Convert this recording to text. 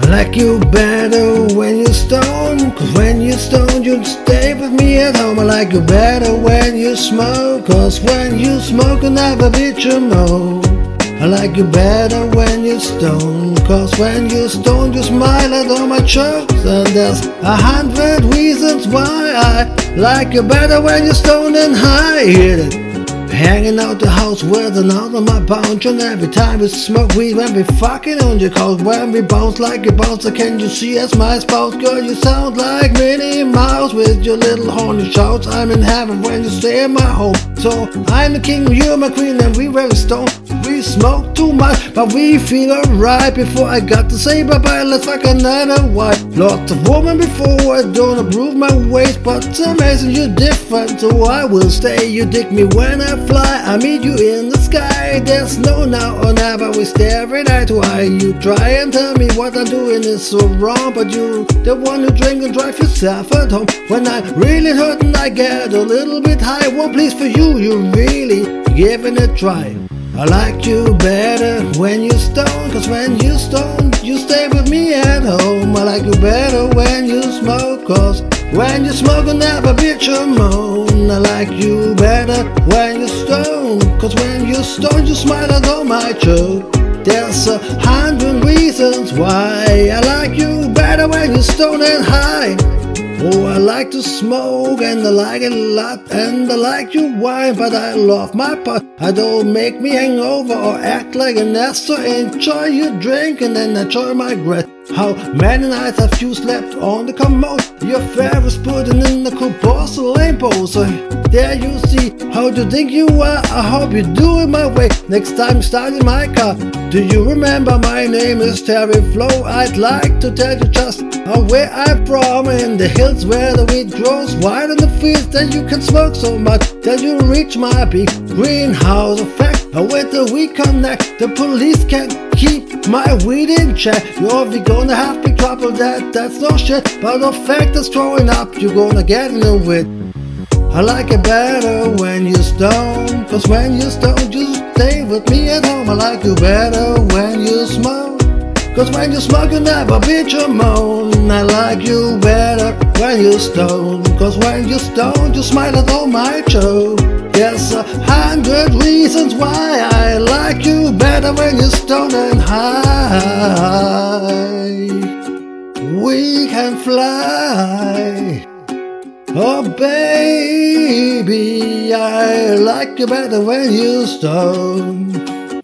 I like you better when you're stoned Cause when you're stoned you stay with me at home. I like you better when you smoke Cause when you smoke you never beat your mode I like you better when you're stoned Cause when you're stoned you smile at all my jokes. And there's a hundred reasons why I like you better when you're stoned and high. Hit it. Hanging out the house with another my bounce And every time we smoke weed when we fucking on your couch When we bounce like a bouncer Can you see us my spouse? Girl you sound like Minnie Mouse With your little horny shouts. I'm in heaven when you stay in my home So I'm the king, you're my queen And we very stoned we smoke too much, but we feel alright. Before I got to say bye bye, let's fuck another wife Lots of women before, I don't approve my ways But it's amazing you're different, so I will stay. You dig me when I fly, I meet you in the sky. There's no now or never, we stare every night. Why you try and tell me what I'm doing is so wrong But you the one who drink and drive yourself at home. When I really hurt and I get a little bit high One place for you, you really giving it a try I like you better when you stone Cause when you stone, you stay with me at home. I like you better when you smoke Cause when you smoke, I never bitch or moan I like you better when you stone Cause when you stone, you smile at all my joke. There's a hundred reasons why I like you better when you stone and high Oh, I like to smoke and I like it a lot and I like your wine, but I love my pot. I don't make me hangover or act like an ass, so enjoy your drink and then enjoy my breath. How many nights have you slept on the commode? Your Ferris pudding in the cool porcelain bowl. So there you see how you think you are. I hope you do it my way. Next time start in my car. Do you remember my name is Terry Flo? I'd like to tell you just how where I'm from in the hills where the weed grows wide in the fields that you can smoke so much that you reach my peak. Greenhouse effect. With the we connect, the police can't keep my weed in check. You're we gonna have big trouble, that that's no shit. But the fact is growing up, you're gonna get in the wit. I like it better when you stone, cause when you stone, you stay with me at home. I like you better when you smoke, cause when you smoke, you never bitch or moan. I like you better when you stone, cause when you stone, you smile at all my joke. Yes, a hundred reasons why I like you better when you're stoned and high. We can fly. Oh, baby, I like you better when you're stoned.